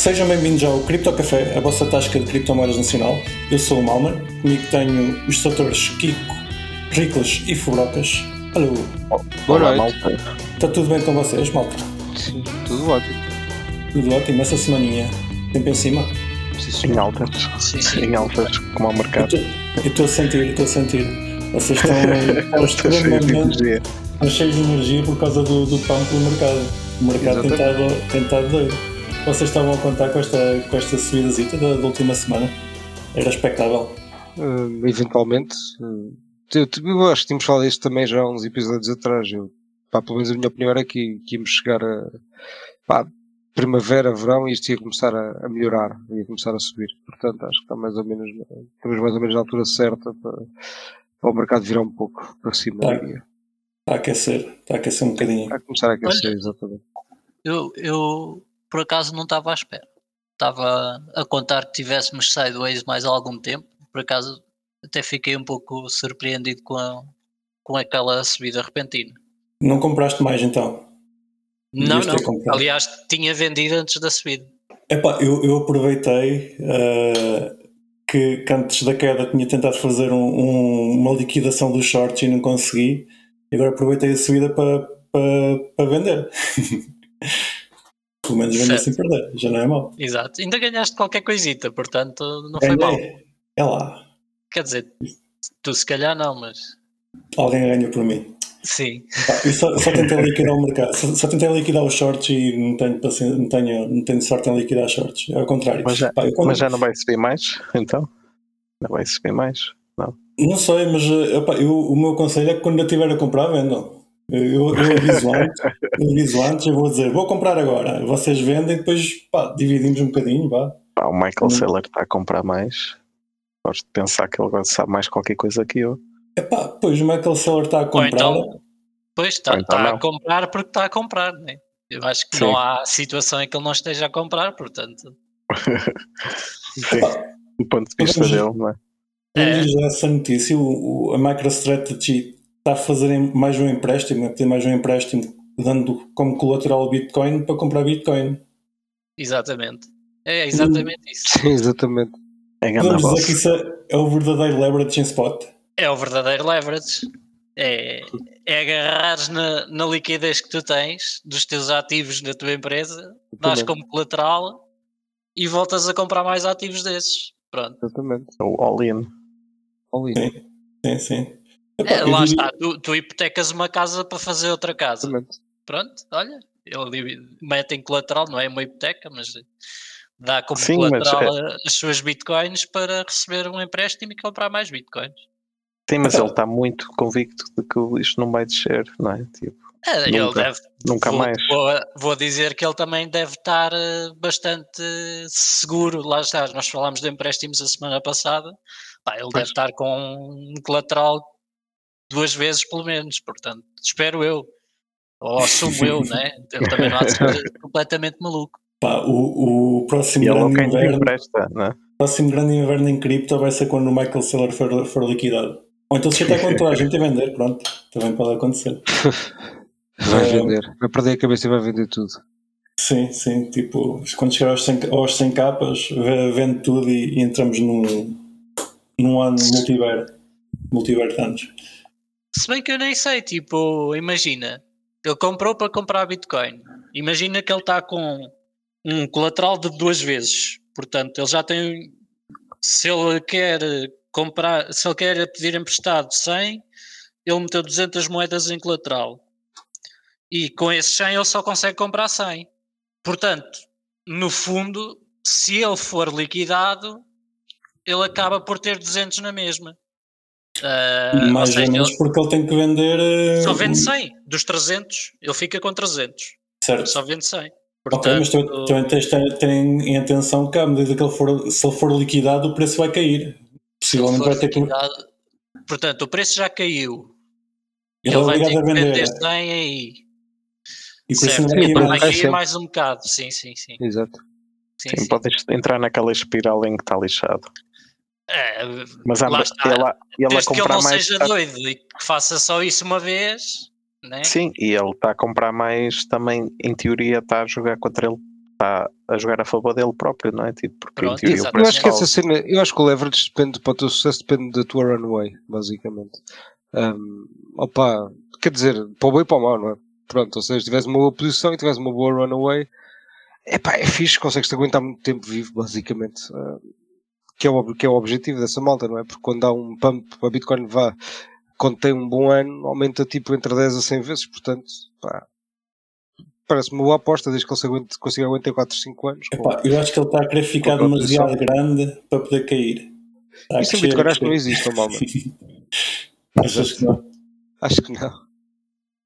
Sejam bem-vindos ao Cripto Café, a vossa tasca de criptomoedas nacional. Eu sou o Malmer, comigo tenho os doutores Kiko, Riclas e Fubrocas. Alô, Boa Olá, noite. malta. está tudo bem com vocês, malta? Sim, tudo ótimo. Tudo ótimo, essa semaninha, tempo em cima. Sim, Em altas. Sim, sim. Em altas, como ao Eu mercado. estou a sentir, estou a sentir. Vocês estão, estão Estou cheio de extremamente energia. estão cheios de energia por causa do, do pão pelo mercado. O mercado tem Exatamente. estado, tem estado doido. Vocês estavam a contar com esta, com esta subidazita da, da última semana? Era expectável. Ah, eventualmente. ah, eu, eu acho que tínhamos falado disto também já há uns episódios atrás. Eu, pá, pelo menos a minha opinião era que, que íamos chegar a pá, primavera, verão e isto ia começar a, a melhorar, ia começar a subir. Portanto, acho que está mais ou menos, estamos mais ou menos na altura certa para, para o mercado virar um pouco para cima. Tá. Está a aquecer, está a aquecer um bocadinho. Está a começar a aquecer, exatamente. Eu, eu por acaso não estava à espera. Estava a contar que tivéssemos sideways mais algum tempo. Por acaso até fiquei um pouco surpreendido com, a- com aquela subida repentina. Não compraste mais então? Não, não. Aliás, tinha vendido antes da subida. Epá, eu, eu aproveitei eh, que, que antes da queda tinha tentado fazer um- um- uma liquidação dos shorts e não consegui. E agora aproveitei a subida para, para, para vender. Pelo menos vender Certo. sem perder, já não é mau. Exato. Ainda ganhaste qualquer coisita, portanto não foi mal. Ganhei. É lá, Quer dizer, tu se calhar não, mas alguém ganha por mim. sim. Pá, eu só, só tentei liquidar o mercado, só, só tentei liquidar os shorts e não tenho, paciência, não tenho, não tenho sorte em liquidar shorts. É ao contrário. Mas já, Pá, quando- mas já não vai subir mais? Então? Não vai subir mais? Não sei, mas eh, epá, eu- o meu conselho é que quando eu estiver a comprar, vendam. Eu, eu, aviso antes, eu aviso antes, eu vou dizer, vou comprar agora. Vocês vendem, depois pá, dividimos um bocadinho, vá. Pá, o Michael Hum. Saylor está a comprar mais. Gosto de pensar que ele sabe mais qualquer coisa que eu. Epá, pois o Michael Seller está a Ou comprar. então, pois está Ou então a comprar porque está a comprar, né? Eu acho que Sim. não há situação em que ele não esteja a comprar, portanto. Sim, do ponto de vista dele, não é? Quando É. essa notícia, o, o- a MicroStrategy está a fazer mais um empréstimo, a pedir mais um empréstimo, dando como colateral Bitcoin para comprar Bitcoin. Exatamente. É exatamente isso. Sim, exatamente. É Podemos dizer boss. que isso é, é o verdadeiro leverage em spot. É o verdadeiro leverage. É, é agarrares na, na liquidez que tu tens dos teus ativos na tua empresa, dás como colateral e voltas a comprar mais ativos desses. Pronto. Exatamente. O all-in. All in. Sim. Sim, sim. Epá, É, lá diria- está, tu, tu hipotecas uma casa para fazer outra casa. Exatamente. Pronto, olha, ele mete em colateral, não é uma hipoteca, mas dá como Sim, mas colateral a- as suas bitcoins para receber um empréstimo e comprar mais bitcoins. Sim, mas ele está muito convicto de que isto não vai descer, não é? Tipo, É, ele Nunca. deve, nunca vou, mais. Vou, vou dizer que ele também deve estar eh, bastante seguro. Lá está, nós falámos de empréstimos a semana passada. Pá, ele deve estar com um colateral duas vezes pelo menos, portanto, espero eu. Ou assumo eu, né? Ele também não há de ser completamente maluco. Pá, o, o próximo E é grande inverno, empresta, não é? o próximo grande inverno em cripto vai ser quando o Michael Saylor for, for liquidado. Ou então se até quando toda a gente a vender, pronto, também pode acontecer. Vai É. vender. Vai perder a cabeça e vai vender tudo. Sim, sim, tipo, quando chegar aos 100, aos 100 capas, ve- vende tudo e, e entramos num, num ano multiver, multiver de anos. Se bem que eu nem sei, tipo, imagina, ele comprou para comprar Bitcoin. Imagina que ele está com um colateral de duas vezes. Portanto, ele já tem. Se ele quer comprar, se ele quer pedir emprestado 100, ele meteu 200 moedas em colateral. E com esses 100 ele só consegue comprar 100. Portanto, no fundo, se ele for liquidado, ele acaba por ter 200 na mesma. Ou Mais ou seja, menos ele- porque ele tem que vender. eh, só vende 100 dos 300, ele fica com 300. Certo. Só vende 100. Ok, mas tu- Portanto, também tens de ter ter em atenção que à medida que ele for, se ele for liquidado, o preço vai cair. se ele Possivelmente for vai ter que. liquidado, portanto, o preço já caiu. Ele Ele, é vai ter que vender. vender 100 aí. E por isso Certo, não vai cair mais um bocado. Sim, sim, sim. Exato. sim, Sim, sim. podes entrar naquela espiral em que está lixado. É, Mas lá está. ele, a- ele a Desde que ele comprar não mais. seja tá- doido e que faça só isso uma vez, né? Sim, e ele está a comprar mais também, em teoria, está a jogar contra ele. está a jogar a favor dele próprio, não é? Tipo, porque Pronto, em teoria. Eu acho que essa cena, eu acho que o leverage depende para o teu sucesso, depende da tua runway, basicamente. Um, opa, quer dizer, para o bem e para o mau, não é? Pronto, ou seja, se tiveres uma boa posição e tiveres uma boa runaway, epá, é fixe, consegues-te aguentar muito tempo vivo, basicamente. Um, que, é o, que é o objetivo dessa malta, não é? Porque quando há um pump, a Bitcoin vá, quando tem um bom ano, aumenta tipo entre 10 a 100 vezes, portanto, pá, parece uma boa aposta, desde que ele aguente, consiga aguentar 4, 5 anos. com- Epá, eu acho que ele está a querer ficar Com demasiado grande para poder cair. Está Isso em Bitcoin acho que não existe, mal, mano. Achas que não? Acho que não.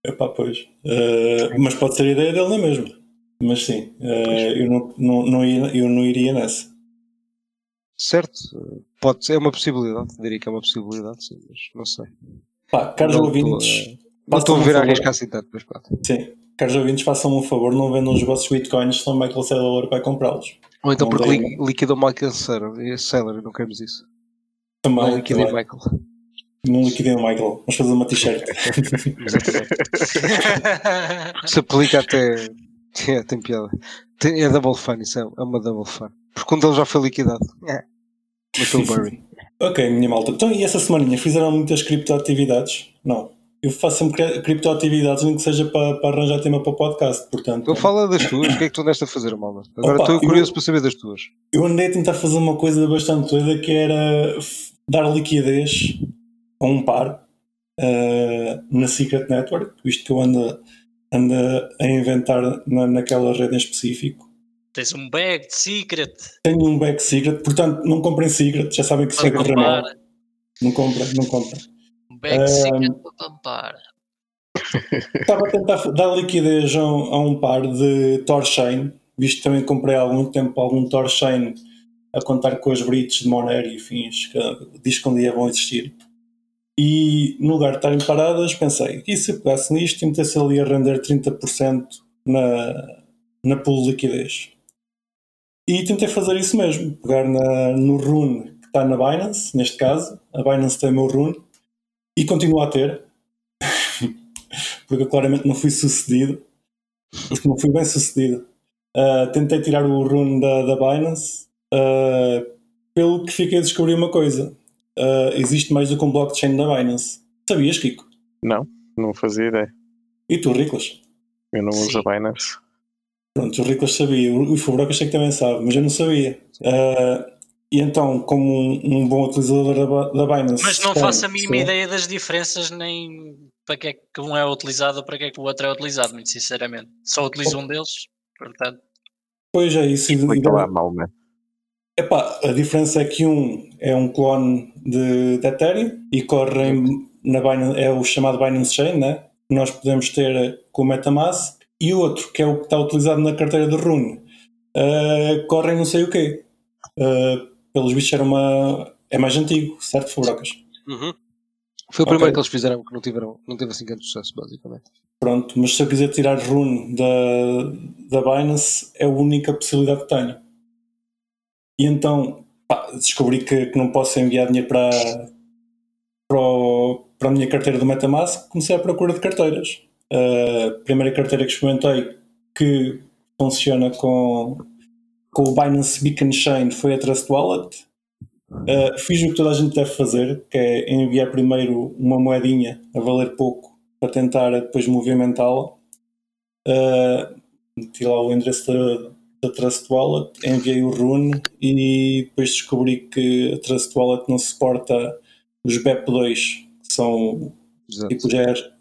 Epá, pois. Eh, mas pode ser a ideia dele na mesma. Mas sim, eh, eu, não, não, não eu não iria nessa. Certo, pode ser, é uma possibilidade, diria que é uma possibilidade, sim, mas não sei. Pá, caros Não ouvintes, estou Não estou a façam-me um ver a arriscar assim tanto, mas pronto. Sim, caros ouvintes, façam-me um favor, não vendam os vossos bitcoins, senão Michael Saylor vai comprá-los. Ou então Não porque li, liquidou Michael Saylor, e não queremos isso. Também, Não liquidei também. Michael. não liquidem o Michael. Vamos fazer uma t-shirt. Se aplica até. É, tem piada. É double fun, isso é, é uma double fun. Porque um deles já foi liquidado. É. Burry. ok, minha malta. Então, e essa semaninha fizeram muitas criptoatividades? Não. Eu faço sempre cri- criptoatividades, nem que seja para, para arranjar tema para o podcast, portanto. Então fala das tuas, o que é que tu andaste a fazer, Malma? Agora Opa, estou curioso eu- para saber das tuas. Eu andei a tentar fazer uma coisa bastante doida que era dar liquidez a um par eh, na Secret Network, visto que eu ando, ando a inventar na, naquela rede em específico. Tens um bag de secret Tenho um back secret, portanto não comprem secret, já sabem que isso vai para correr mal. Não comprem, não comprem. Um bag Ah, secret para pampar. Estava a tentar dar liquidez a um, a um par de Torchain, visto que também comprei há algum tempo algum Torchain a contar com as brites de Monero e fins que diz que um dia vão existir. E no lugar de estarem paradas, pensei, e se eu pegasse nisto e metesse ali a render 30% na, na pool de liquidez? E tentei fazer isso mesmo, pegar na, no rune que está na Binance, neste caso, a Binance tem o meu rune, e continuo a ter, porque eu claramente não fui sucedido, porque não fui bem sucedido. Uh, tentei tirar o rune da, da Binance, uh, pelo que fiquei a descobrir uma coisa. Uh, existe mais do que um blockchain da Binance. Sabias, Kiko? Não, não fazia ideia. E tu, Riclas? Eu não uso Sim. a Binance. Pronto, o Riclas sabia, o o Fubroca achei que também sabe, mas eu não sabia. Uh, e então, como um, um bom utilizador da, da Binance. Mas não faço a mínima ideia das diferenças, nem para que é que um é utilizado ou para que é que o outro é utilizado, muito sinceramente. Só utilizo um deles, portanto. Pois é, isso. e- Explica e- lá mal, né? Epá, a diferença é que um é um clone de, de Ethereum e corre em- na Binance, é o chamado Binance Chain, né? que nós podemos ter com o Metamask, e o outro, que é o que está utilizado na carteira de Rune, uh, corre em não sei o quê. Uh, pelos bichos era uma. é mais antigo, certo, Fubrocas? Uhum. Foi o primeiro que eles fizeram que não, tiveram, não teve assim grande sucesso, basicamente. Pronto, mas se eu quiser tirar Rune da, da Binance, é a única possibilidade que tenho. E então pá, descobri que, que não posso enviar dinheiro para, para, o- para a minha carteira do Metamask. Comecei à procura de carteiras. A primeira carteira que experimentei que funciona com, com o Binance Beacon Chain foi a Trust Wallet. Uh, fiz o que toda a gente deve fazer, que é enviar primeiro uma moedinha a valer pouco para tentar depois movimentá-la. Uh, meti lá o endereço da, da Trust Wallet, enviei o Rune e depois descobri que a Trust Wallet não suporta os BEP2, que são Exato. tipo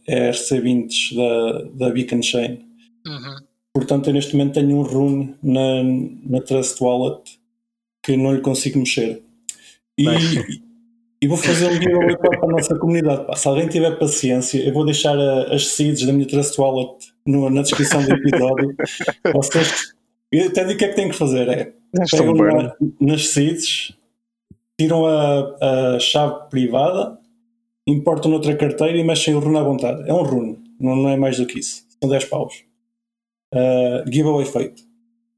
os ERC20 da, da Beacon Chain. Uhum. Portanto, eu neste momento tenho um rune na, na Trust Wallet que não lhe consigo mexer. E, e vou fazer um giveaway para para a nossa comunidade. Pá, se alguém tiver paciência, eu vou deixar a- as seeds da minha Trust Wallet no- na descrição do episódio. Vocês, eu até digo o que é que têm que fazer: é pegam na- nas seeds, tiram a, a chave privada, importam noutra carteira e mexem o rune à vontade. É um rune, não, não é mais do que isso. São 10 paus. Uh, giveaway feito.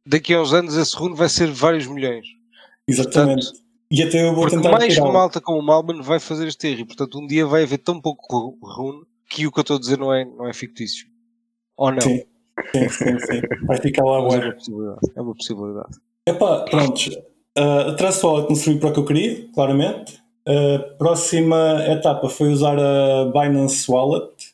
Daqui a uns anos esse rune vai ser vários milhões. Exatamente. e até eu vou tentar mais uma malta como o Malman vai fazer este erro. E portanto um dia vai haver tão pouco ru- rune que o que eu estou a dizer não é, não é fictício. Ou não? Sim. Sim, sim, sim. Vai ficar lá Mas é ué. uma possibilidade. É uma possibilidade. Epá, prontos. Uh, Wallet não serviu para o que eu queria, claramente. A próxima etapa foi usar a Binance Wallet,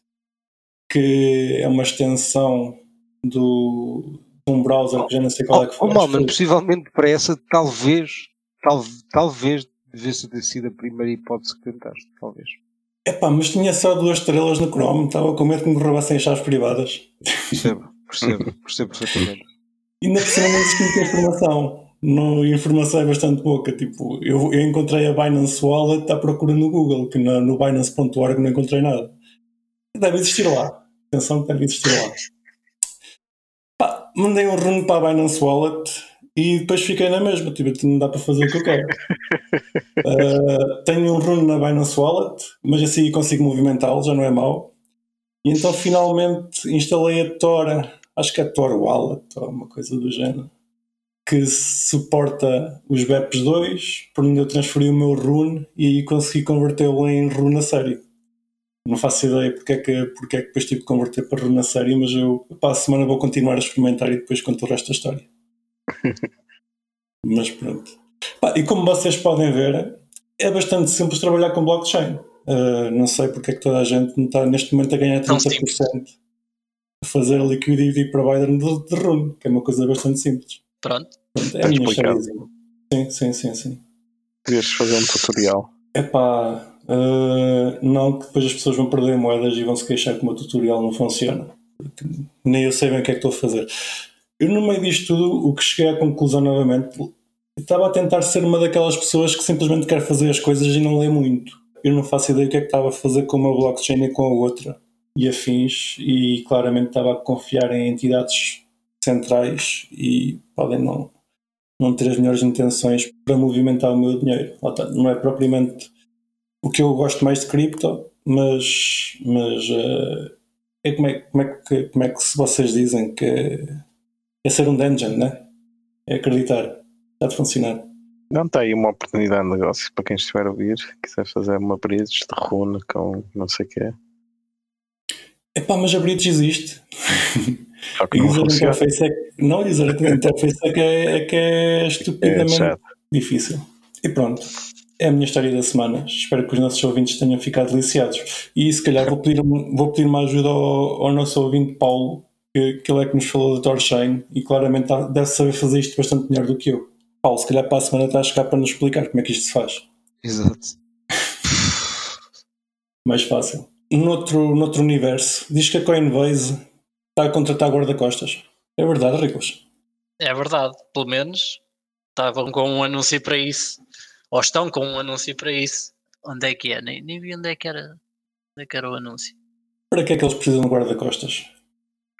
que é uma extensão do, de um browser que já não sei qual é que Oh, foi. oh, Malman, possivelmente para essa, talvez, tal, talvez devesse ter sido a primeira hipótese que tentaste. Talvez. Epá, mas tinha só duas estrelas no Chrome, estava com medo que me roubassem as chaves privadas. Percebo, percebo, percebo perfeitamente. E ainda por cima não existe muita informação. Não, a informação é bastante pouca. Tipo, eu, eu encontrei a Binance Wallet à procura no Google, que na, no Binance.org não encontrei nada. Deve existir lá. Atenção que deve existir lá. Pá, mandei um rune para a Binance Wallet e depois fiquei na mesma. Tipo, não dá para fazer o que eu quero. Uh, tenho um rune na Binance Wallet, mas assim consigo movimentá-lo, já não é mau. E então finalmente instalei a Tor, acho que é Tor Wallet ou uma coisa do género, que suporta os BEPs 2, por onde eu transferi o meu rune e aí consegui convertê-lo em rune a sério. Não faço ideia porque é que, porque é que depois tive que converter para rune a sério, mas eu para a semana vou continuar a experimentar e depois conto o resto da história. mas pronto. Pá, e como vocês podem ver, é bastante simples trabalhar com blockchain. Uh, não sei porque é que toda a gente não está neste momento a ganhar Tão 30% a fazer liquidity provider de, de Rune, que é uma coisa bastante simples. Pronto. É a minha explicado. história. Sim, sim, sim, sim. Devias fazer um tutorial. Epá, uh, não que depois as pessoas vão perder moedas e vão se queixar que o meu tutorial não funciona. Nem eu sei bem o que é que estou a fazer. Eu no meio disto tudo, o que cheguei à conclusão novamente, estava a tentar ser uma daquelas pessoas que simplesmente quer fazer as coisas e não lê muito. Eu não faço ideia o que é que estava a fazer com uma blockchain e com a outra e afins e claramente estava a confiar em entidades centrais e podem não, não ter as melhores intenções para movimentar o meu dinheiro. Não é propriamente o que eu gosto mais de cripto, mas, mas eh, é como, é, como, é que, como é que vocês dizem que é ser um dungeon, né? É acreditar. Está de funcionar. Não está aí uma oportunidade de negócio para quem estiver a ouvir, quiser fazer uma bridge de rune com não sei o quê. Epá, mas a bridge existe. Só que E não usar a funciona. interface é que, não, usar interface é que é, é, que é É estupidamente chato. difícil. E pronto. É a minha história da semana. Espero que os nossos ouvintes tenham ficado deliciados. E se calhar vou pedir, vou pedir uma ajuda ao, ao nosso ouvinte Paulo, que, que ele é que nos falou da Torchain e claramente tá- deve saber fazer isto bastante melhor do que eu. Paulo, se calhar para a semana está a chegar para nos explicar como é que isto se faz. Exato. Mais fácil. Noutro, noutro universo, diz que a Coinbase está a contratar guarda-costas. É verdade, Ricos? É verdade. Pelo menos estavam com um anúncio para isso. Ou estão com um anúncio para isso. Onde é que é? Nem, nem vi onde é que era. Onde é que era o anúncio. Para que é que eles precisam de guarda-costas?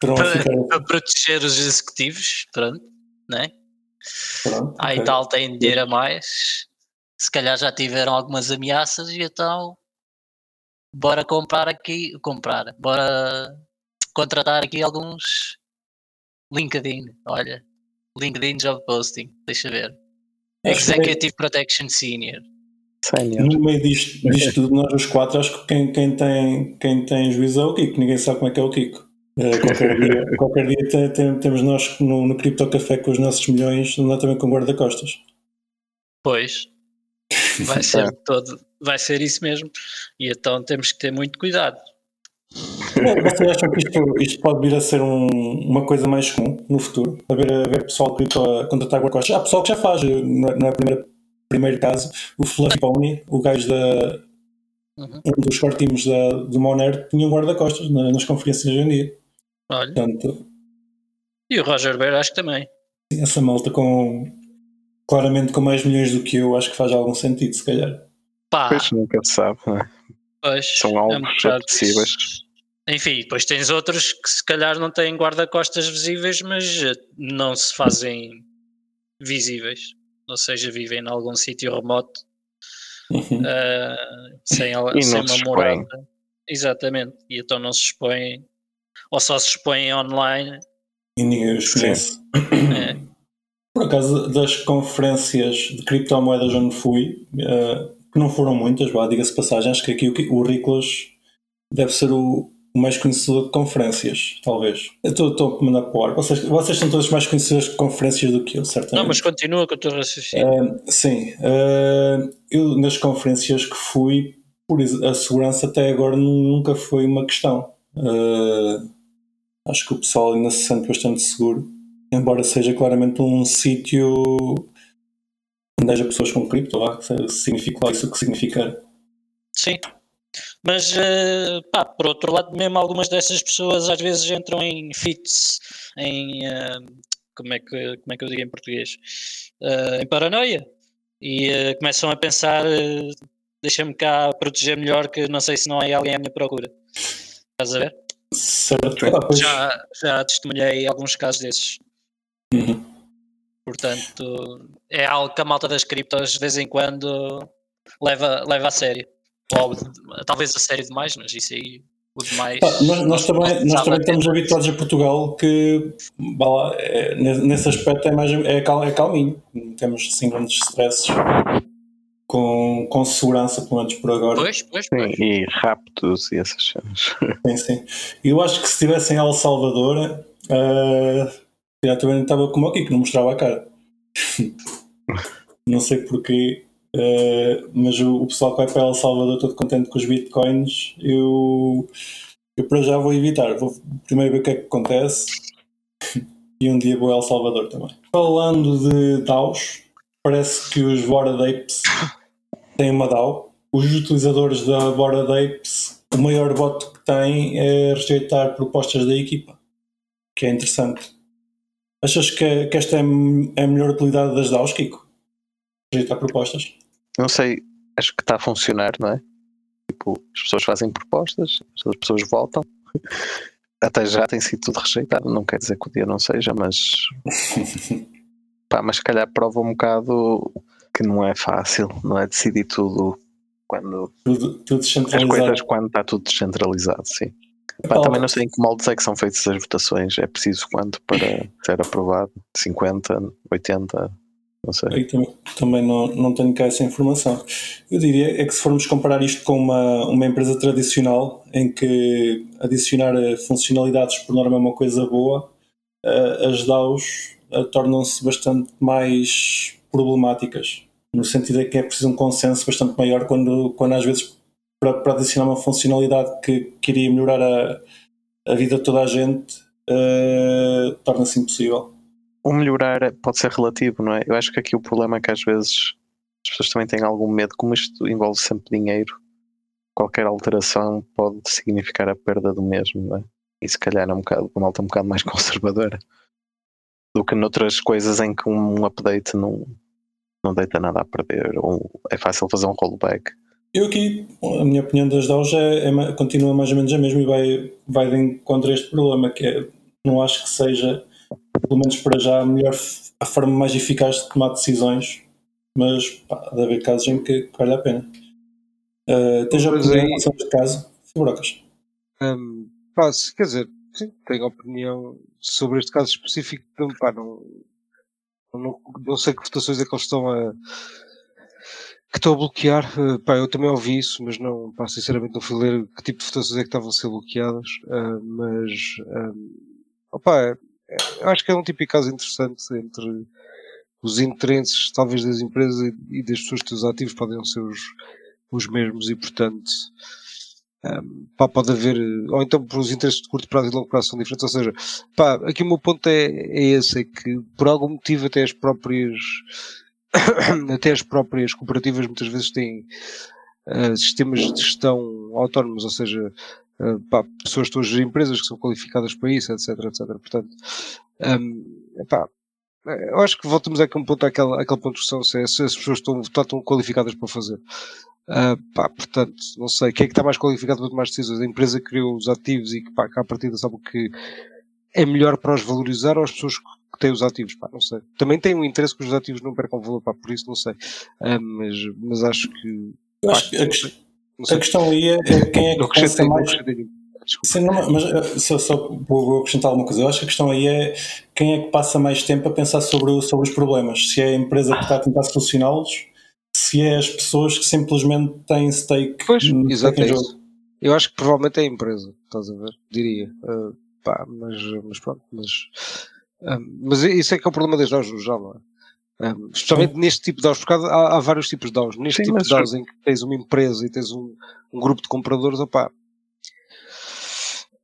Para, ficar. para proteger os executivos, pronto, né? Pronto, Aí ok. tal tem dinheiro a mais. Se calhar já tiveram algumas ameaças e então bora comprar aqui, comprar, bora contratar aqui alguns LinkedIn, olha, LinkedIn Job Posting, deixa ver. Que Executive Protection Senior. Sénior. No meio disto, disto tudo, nós os quatro, acho que quem, quem, tem, quem tem juízo é o Kiko. Ninguém sabe como é que é o Kiko. Eh, qualquer dia, qualquer dia tem- tem- temos nós no, no Cripto Café com os nossos milhões, andar também com guarda-costas. Pois, vai ser todo, vai ser isso mesmo. E então temos que ter muito cuidado. Bom, Vocês acham que isto, isto pode vir a ser um- uma coisa mais comum no futuro? Haver, haver pessoal cripto a contratar guarda-costas? Há pessoal que já faz, não é, não é o primeiro, primeiro caso. O Fluffy Pony, o gajo da. Uhum. Um dos core teams da, do Monero tinha um guarda-costas na- nas conferências hoje em dia. Olha, Portanto, e o Roger Ver acho que também. essa malta com claramente com mais milhões do que eu, acho que faz algum sentido, se calhar. Pá, Pois nunca se sabe, não é? pois, São é alvos bocado apetecíveis. Enfim, depois tens outros que se calhar não têm guarda-costas visíveis, mas eh, não se fazem visíveis. Ou seja, vivem em algum sítio remoto Uhum. eh, sem, sem se uma expõem. morada. Exatamente. E então não se expõem, ou só se expõem online. E ninguém os conhece. É, Por acaso, das conferências de criptomoedas onde fui, eh, que não foram muitas, vá, diga-se passagem, acho que aqui o, o Riclas deve ser o mais conhecedor de conferências, talvez. Eu estou a mandar para o ar. Vocês, vocês são todos mais conhecedores de conferências do que eu, certamente. Não, mas continua com o teu raciocínio. Uh, sim. Uh, eu, nas conferências que fui, por a segurança até agora nunca foi uma questão. Uh, acho que o pessoal ainda se sente bastante seguro, embora seja claramente um sítio onde haja pessoas com cripto, lá, significa lá isso que significar. Sim, mas, uh, pá, por outro lado, mesmo algumas dessas pessoas às vezes entram em fits, em. Uh, como, é que, como é que eu digo em português? Uh, em paranoia. E começam a pensar: deixa-me cá proteger melhor, que não sei se não há alguém à minha procura. Estás a ver? Certo. Ah, já, já testemunhei alguns casos desses. Uhum. Portanto, é algo que a malta das criptos de vez em quando leva, leva a sério. Ou talvez a série demais, mas isso aí o demais. nós, nós, também, nós também estamos habituados a Portugal que lá, é, nesse aspecto é, mais, é, cal, é calminho. Não temos assim grandes stresses com, com segurança, pelo menos por agora. Pois, pois, pois. Sim, e raptos e essas coisas. Sim, sim. Eu acho que se estivesse em El Salvador, uh, já também estava como aqui, que não mostrava a cara. não sei porquê. Uh, mas o, o, pessoal que vai para El Salvador todo contente com os bitcoins, eu, eu para já vou evitar. Vou primeiro ver o que é que acontece e um dia vou a El Salvador também. Falando de DAOs, parece que os Bored Apes têm uma DAO. Os utilizadores da Bored Apes, o maior voto que têm é rejeitar propostas da equipa, que é interessante. Achas que, que esta é, é a melhor utilidade das DAOs, Kiko? Rejeitar propostas? Não sei, acho que está a funcionar, não é? Tipo, as pessoas fazem propostas, as pessoas votam. Até já tem sido tudo rejeitado, não quer dizer que o dia não seja, mas pá, mas se calhar prova um bocado que não é fácil, não é decidir tudo quando tudo, tudo as coisas quando está tudo descentralizado, sim. Pá, também não sei em que moldes é que são feitas as votações, é preciso quanto para ser aprovado? 50, 80, não sei. também, também não, não tenho cá essa informação. Eu diria é que se formos comparar isto com uma, uma empresa tradicional, em que adicionar eh, funcionalidades por norma é uma coisa boa, uh, as DAOs uh, tornam-se bastante mais problemáticas, no sentido de que é preciso um consenso bastante maior quando, quando às vezes para, para adicionar uma funcionalidade que, que iria melhorar a, a vida de toda a gente uh, torna-se impossível o melhorar pode ser relativo, não é? Eu acho que aqui o problema é que às vezes as pessoas também têm algum medo, como isto envolve sempre dinheiro, qualquer alteração pode significar a perda do mesmo, não é? E se calhar é um bocado, uma alta um bocado mais conservadora do que noutras coisas em que um update não, não deita nada a perder, ou é fácil fazer um rollback. Eu aqui, a minha opinião das DAOs é, é, continua mais ou menos a mesma e vai, vai de encontro a este problema, que é, não acho que seja pelo menos para já, a melhor, a forma mais eficaz de tomar decisões, mas pá, deve haver casos em que vale a pena. Uh, tens opinião aí, sobre este caso, Brocas? Um, pá, quer dizer, sim, tenho opinião sobre este caso específico, então, pá, não, não, não sei que votações é que eles estão a que estão a bloquear, uh, pá, eu também ouvi isso, mas não, pá, sinceramente não fui ler que tipo de votações é que estavam a ser bloqueadas, uh, mas, um, opa, eu acho que é um típico caso interessante entre os interesses, talvez, das empresas e das pessoas que os ativos podem ser os, os mesmos e, portanto, um, pá, pode haver, ou então por os interesses de curto prazo e longo prazo são diferentes, ou seja, pá, aqui o meu ponto é, é esse, é que por algum motivo até as próprias até as próprias cooperativas muitas vezes têm uh, sistemas de gestão autónomos, ou seja, uh, pá, pessoas que estão a gerir empresas que são qualificadas para isso, etc, etc. Portanto, um, epá, eu acho que voltamos àquele ponto, àquele, àquele ponto de discussão, se, é, se as pessoas estão, estão qualificadas para fazer. Uh, pá, portanto, não sei, quem é que está mais qualificado para tomar decisões? A empresa que criou os ativos e que, pá, que à partida sabe o que é melhor para os valorizar ou as pessoas que têm os ativos? Pá, não sei. Também tem um interesse que os ativos não percam valor, pá, por isso não sei. Uh, mas, mas acho que. Acho que a, questão aí é, é quem é que pensa mais. Sim, não, mas eh, só, só vou acrescentar alguma coisa. Eu acho que a questão aí é quem é que passa mais tempo a pensar sobre, sobre os problemas. Se é a empresa que está a tentar solucioná-los, se é as pessoas que simplesmente têm stake pois, exato, é. Eu acho que provavelmente é a empresa, estás a ver? Diria. Uh, pá, mas, mas pronto, mas, um, mas isso é que é o problema das DAOs no geral, não é? Um, especialmente neste tipo de DAOs, porque há, há vários tipos de DAOs. Neste Sim, tipo de DAOs em que tens uma empresa e tens um, um grupo de compradores, opá,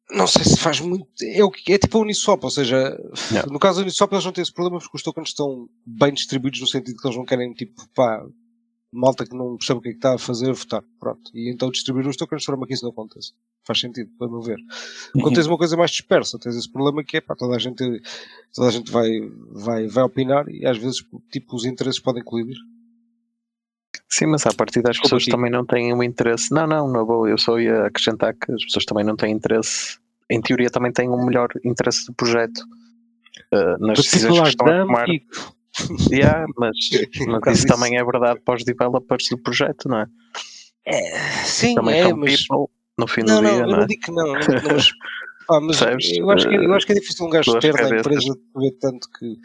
não sei se faz muito. É, o que, é tipo a Uniswap, ou seja, Yeah. no caso da Uniswap eles não têm esse problema porque os tokens estão bem distribuídos no sentido que eles não querem, tipo, pá, malta que não percebe o que é que está a fazer, votar. Pronto. E então distribuir os tokens de forma que isso não aconteça. Faz sentido, para meu ver. Quando tens uma coisa mais dispersa, tens esse problema que é, pá, toda a gente, toda a gente vai, vai, vai opinar e às vezes, tipo, os interesses podem colidir. Sim, mas a partir das pessoas também não têm um interesse. Não, não, não vou. Eu só ia acrescentar que as pessoas também não têm interesse. Em teoria, também têm um melhor interesse do projeto. uh, nas decisões que estão a tomar. Yeah, mas, mas isso também é verdade para os developers do projeto, não é? Sim, Também é, mas. people no fim do Não, não, dia, eu não não é? digo que não, não digo que não, mas, pá, mas eu, acho que, eu acho que é difícil um gajo à cabeças. empresa saber tanto que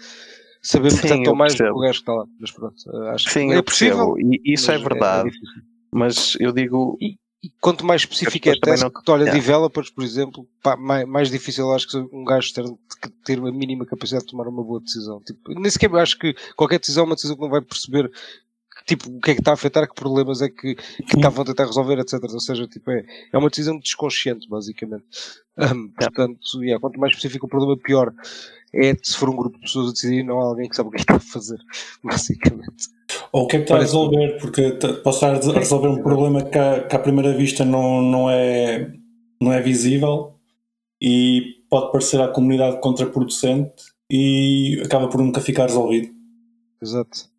saber Sim, tanto mais do que o gajo que está lá. Mas pronto, eh, acho Sim, que é eu possível. percebo. E isso é mas verdade. difícil. mas eu digo, E quanto mais específico é a tese que tu olha yeah. developers, por exemplo, pá, mais, mais difícil acho que um gajo que ter a mínima capacidade de tomar uma boa decisão. Tipo, nem sequer acho que qualquer decisão é uma decisão que não vai perceber tipo, o que é que está a afetar, que problemas é que, que estavam a tentar resolver, etc. Ou seja, tipo, é, é uma decisão desconsciente, basicamente. Um, portanto, yeah, quanto mais específico o problema, pior é se for um grupo de pessoas a decidir e não há alguém que sabe o que é que está a fazer, basicamente. Ou o que é que está a resolver? Porque posso estar a resolver um problema que, à- que à primeira vista não, não, é, não é visível e pode parecer à comunidade contraproducente e acaba por nunca ficar resolvido. Exato.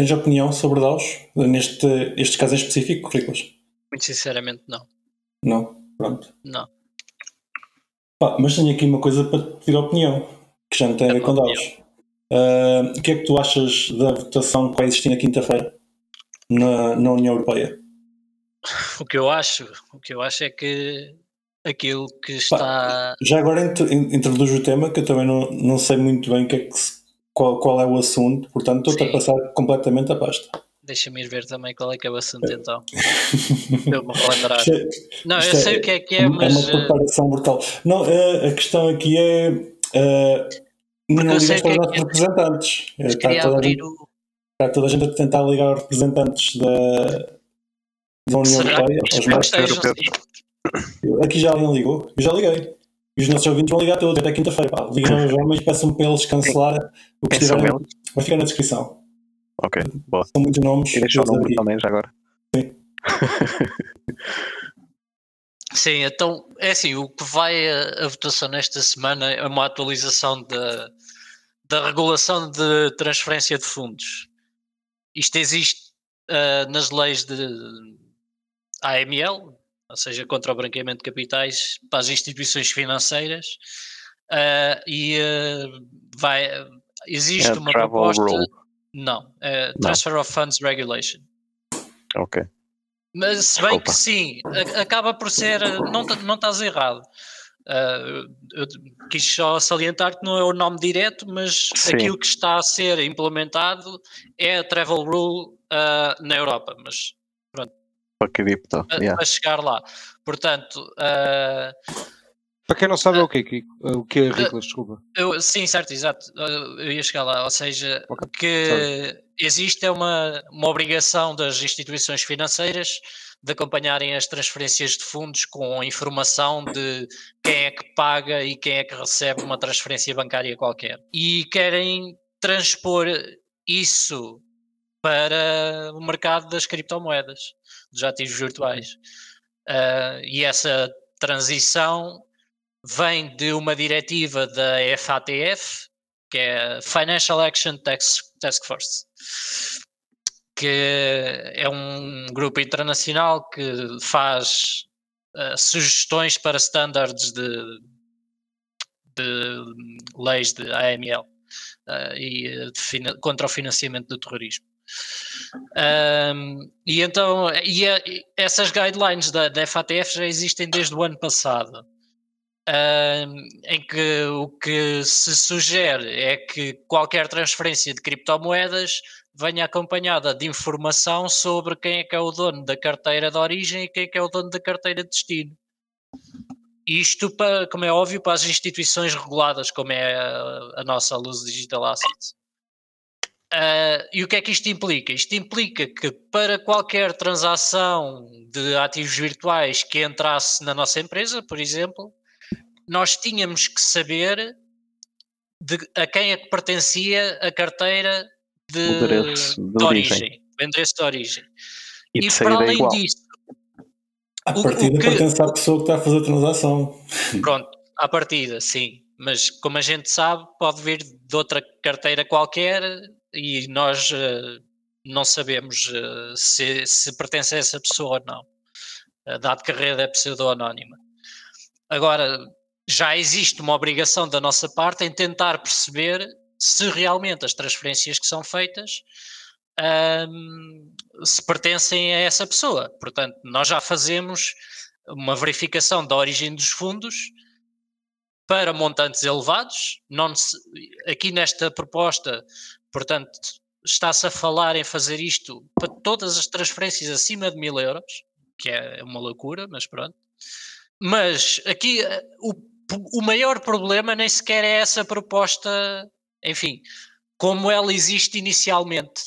Tens opinião sobre DAOs? Neste este caso em específico, Riclas? Muito sinceramente, não. Não? Pronto. Não. Pá, mas tenho aqui uma coisa para te pedir opinião, que já não tem a ver com DAOs. Ah, o que é que tu achas da votação que vai existir na quinta-feira na, na União Europeia? O que eu acho, o que eu acho é que aquilo que está. Já agora int- in- introduz o tema, que eu também não, não sei muito bem o que é que se- qual, qual é o assunto, portanto estou-te a passar completamente a pasta. Deixa-me ir ver também qual é que é o assunto então. Para eu me relembrar. Isto é, Não, eu é- sei o que é que é, é mas. uma eh, preparação brutal. Não, a, a questão aqui é. ah, não ligaste aos é nossos é. representantes. Eh, Está toda, gente, o. está toda a gente a tentar ligar aos representantes da, da União Será Europeia. aos mais- Aqui já alguém ligou? Eu já liguei. E os nossos ouvintes vão ligar todos até quinta-feira. Pá, Liguem aos homens, peçam para eles cancelar o que estiverem. eles? Vai ficar na descrição. Ok, boa. São muitos nomes. E deixa o número aqui. também já agora. Sim, então é assim, o que vai a, a votação nesta semana é uma atualização da, da regulação de transferência de fundos. Isto existe ah, nas leis de AML, ou seja, contra o branqueamento de capitais para as instituições financeiras, ah, e ah, vai, existe É uma proposta. rule. Não, é Transfer of Funds Regulation. Ok. Mas se bem Desculpa. que sim, acaba por ser. Não, ta- não estás errado. Ah, eu quis só salientar que não é o nome direto, mas Sim. aquilo que está a ser implementado é a Travel Rule ah, na Europa, mas Para cripto. a, Yeah. a chegar lá. Portanto, ah, Para quem não sabe é o quê, Kiko? É O que é Riclas, desculpa. eu, sim, certo, exato. Eu ia chegar lá. Ou seja, Ok, que existe é uma, uma obrigação das instituições financeiras de acompanharem as transferências de fundos com informação de quem é que paga e quem é que recebe uma transferência bancária qualquer. E querem transpor isso para o mercado das criptomoedas, dos ativos virtuais. Ah, e essa transição vem de uma diretiva da FATF, que é Financial Action Task, Force, que é um grupo internacional que faz ah, sugestões para standards de, de leis de AML ah, e de contra o financiamento do terrorismo. Ahm, e então, e, a- e essas guidelines da, da FATF já existem desde o ano passado. Ahm, em que o que se sugere é que qualquer transferência de criptomoedas venha acompanhada de informação sobre quem é que é o dono da carteira de origem e quem é que é o dono da carteira de destino. Isto, para, como é óbvio, para as instituições reguladas, como é a, a nossa Luz Digital Assets. Uh, e o que é que isto implica? Isto implica que para qualquer transação de ativos virtuais que entrasse na nossa empresa, por exemplo, nós tínhamos que saber de, a quem é que pertencia a carteira de, de, de origem. origem, o endereço de origem. E, e para além igual. disso, a partida que... pertence à pessoa que está a fazer a transação. Pronto, à partida, sim. Mas como a gente sabe, pode vir de outra carteira qualquer e nós uh, não sabemos uh, se, se pertence a essa pessoa ou não. Dado que a rede é pseudo-anónima. Agora, já existe uma obrigação da nossa parte em tentar perceber se realmente as transferências que são feitas um, se pertencem a essa pessoa. Portanto, nós já fazemos uma verificação da origem dos fundos para montantes elevados. Não, aqui nesta proposta, portanto, está-se a falar em fazer isto para todas as transferências acima de mil euros, que é uma loucura, mas pronto. Mas aqui eh, o, o maior problema nem sequer é essa proposta, enfim, como ela existe inicialmente.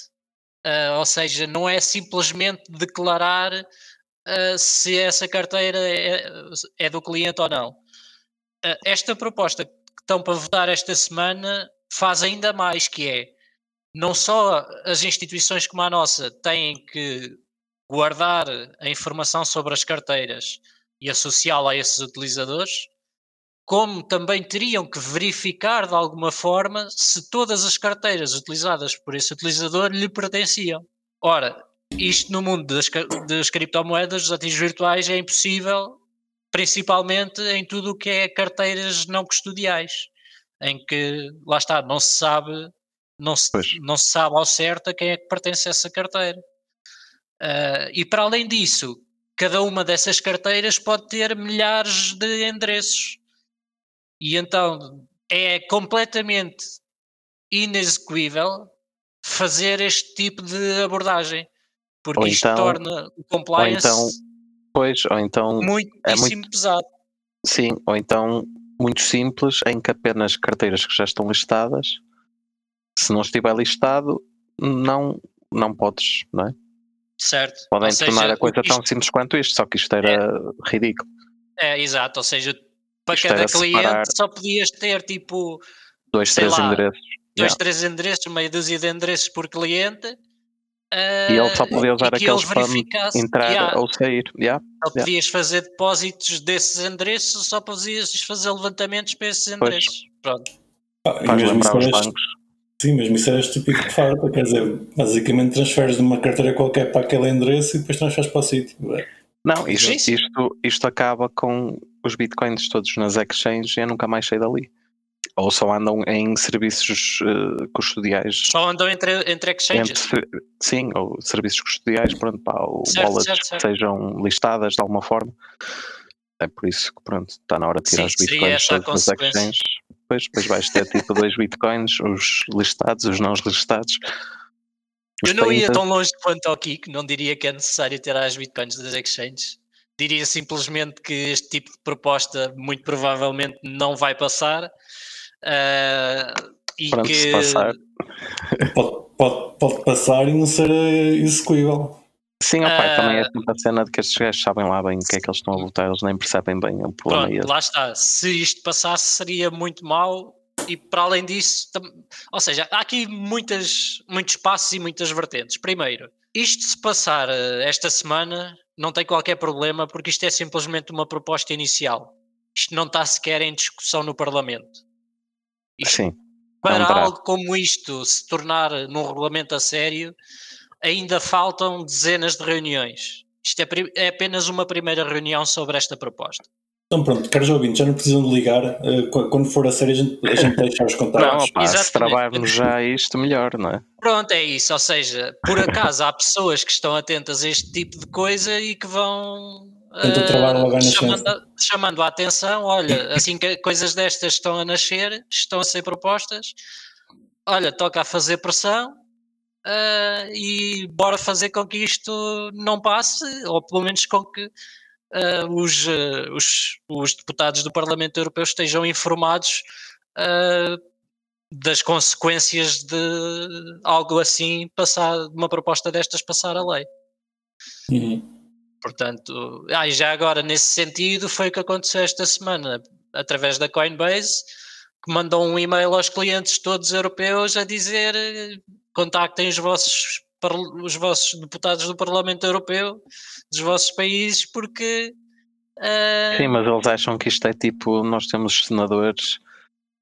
Uh, ou seja, não é simplesmente declarar uh, se essa carteira é, é, do cliente ou não. Uh, esta proposta que estão para votar esta semana faz ainda mais, que é não só as instituições como a nossa têm que guardar a informação sobre as carteiras e associá-la a esses utilizadores, como também teriam que verificar de alguma forma se todas as carteiras utilizadas por esse utilizador lhe pertenciam. Ora, isto no mundo das, das criptomoedas, dos ativos virtuais, é impossível, principalmente em tudo o que é carteiras não custodiais, em que, lá está, não se sabe, não se, não se sabe ao certo a quem é que pertence essa carteira. Uh, e para além disso, cada uma dessas carteiras pode ter milhares de endereços e então é completamente inexequível fazer este tipo de abordagem, porque ou isto então, torna o compliance ou então, pois, ou então é muito pesado. Sim, ou então muito simples, em que apenas carteiras que já estão listadas, se não estiver listado, não, não podes, não é? Certo. Podem tornar seja, a coisa isto, tão simples quanto isto, só que isto era é, ridículo. É, exato, ou seja, para Isto cada cliente só podias ter tipo dois, três lá, endereços. Dois, yeah. três endereços, meia dúzia de endereços por cliente. Uh, e ele só podia usar aqueles para entrar yeah, ou sair. Yeah, só podias fazer depósitos desses endereços, só podias fazer levantamentos para esses endereços. Pois. Pronto. Ah, Faz lembrar os bancos. Sim, mesmo isso era estúpido de farta, quer dizer, basicamente transferes de uma carteira qualquer para aquele endereço e depois transferes para o sítio. Não, isto, isto, isto acaba com os bitcoins todos nas exchanges e eu nunca mais saí dali. Ou só andam em serviços uh, custodiais. Só andam entre, entre exchanges? Entre, sim, ou serviços custodiais, pronto, pá, ou certo, wallets certo, certo. que sejam listadas de alguma forma. É por isso que, pronto, está na hora de tirar sim, os bitcoins todos das exchanges. Depois, depois vais ter tipo dois bitcoins, os listados, os não listados. Eu não ia tão longe quanto ao Kiko, não diria que é necessário ter as bitcoins das exchanges. Diria simplesmente que este tipo de proposta muito provavelmente não vai passar. Uh, e Pronto, que passar. Pode, pode, pode, passar e não ser execuível. Sim, opa, uh, também é sempre a cena de que estes gajos sabem lá bem o que é que eles estão a votar, eles nem percebem bem o problema. Pronto, lá está. Se isto passasse, seria muito mau e para além disso, ou seja, há aqui muitas, muitos passos e muitas vertentes. Primeiro, isto se passar eh, esta semana não tem qualquer problema porque isto é simplesmente uma proposta inicial. Isto não está sequer em discussão no Parlamento. Isto, Sim. Para algo como isto se tornar num regulamento a sério, ainda faltam dezenas de reuniões. Isto é, é apenas uma primeira reunião sobre esta proposta. Então pronto, caros ouvintes, já não precisam de ligar. Uh, quando for a série, a gente, a gente deixa os contatos. Não, pá, se trabalharmos já isto, melhor, não é? Pronto, é isso. Ou seja, por acaso há pessoas que estão atentas a este tipo de coisa e que vão. Uh, chamando, a, chamando a atenção, olha, assim que coisas destas estão a nascer, estão a ser propostas, olha, toca a fazer pressão ah, e bora fazer com que isto não passe, ou pelo menos com que ah, os, ah, os, os deputados do Parlamento Europeu estejam informados das consequências de algo assim passar, de uma proposta destas passar a lei. Uhum. Portanto, ah, já agora, nesse sentido, foi o que aconteceu esta semana, através da Coinbase, que mandou um e-mail aos clientes todos europeus a dizer contactem os vossos, os vossos deputados do Parlamento Europeu dos vossos países, porque ah, Sim, mas eles acham que isto é tipo, nós temos senadores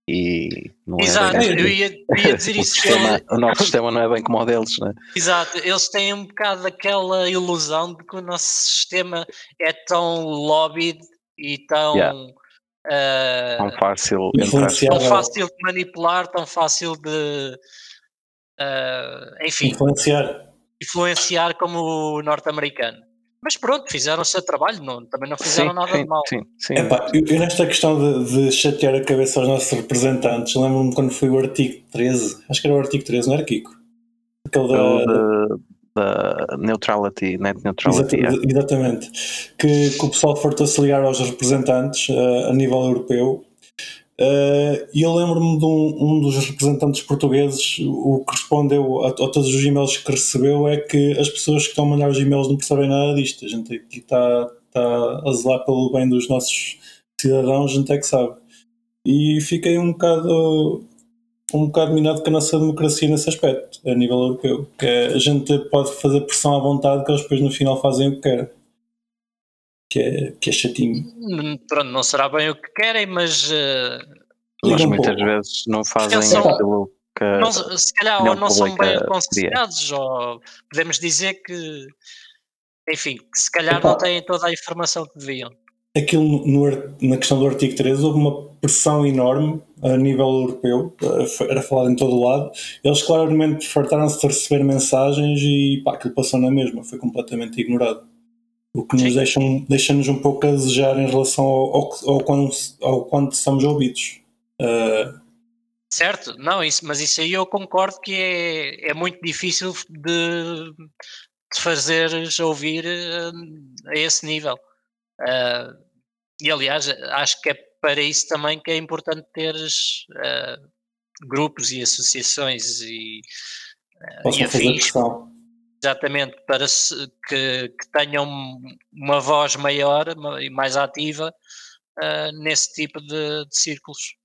e não é exato, bem eu assim. ia, ia dizer o, isso. sistema, ele- o nosso sistema não é bem como o deles, né? Exato, eles têm um bocado aquela ilusão de que o nosso sistema é tão lobbied e tão, Yeah. ah, Tão fácil tão fácil de manipular, tão fácil de ah, enfim, Influenciar. influenciar como o norte-americano. Mas pronto, fizeram o seu trabalho, não, também não fizeram Sim, nada sim, de mal. sim, sim. Epá, eu, eu nesta questão de, de chatear a cabeça aos nossos representantes, lembro-me quando foi o artigo 13, acho que era o artigo 13, não era Kiko? Aquele da, de- da neutrality, net neutrality. Yeah. Exatamente. Que, que o pessoal fartou-se ligar aos representantes eh, a nível europeu. Eh, E eu lembro-me de um, um dos representantes portugueses, o que respondeu a, a todos os e-mails que recebeu é que as pessoas que estão a mandar os e-mails não percebem nada disto. A gente aqui está, está a zelar pelo bem dos nossos cidadãos, a gente é que sabe. E fiquei um bocado um bocado minado com a nossa democracia nesse aspecto, a nível europeu. Que é, a gente pode fazer pressão à vontade que eles depois no final fazem o que querem. Que é, que é chatinho. Hum, Pronto, não será bem o que querem, mas ah, Mas um muitas pouco. vezes não fazem são- aquilo que. não, se calhar ou não são bem aconselhados, ou podemos dizer que, enfim, que se calhar não têm toda a informação que deviam. Aquilo no- na questão do artigo 13 houve uma pressão enorme a nível europeu, eh, era falado em todo o lado. Eles claramente fartaram-se de receber mensagens e pá, aquilo passou na mesma, foi completamente ignorado. O que nos deixa, um- deixa-nos um pouco a desejar em relação ao, ao, ao, quanto, ao quanto somos ouvidos. Eh, Certo, não, isso, mas isso aí eu concordo que é, é muito difícil de, de fazeres ouvir eh, a esse nível. Ah, e aliás, acho que é para isso também que é importante teres ah, grupos e associações e, ah, e afins. Exatamente, para se- que, que tenham uma voz maior ma- e mais ativa ah, nesse tipo de, de círculos.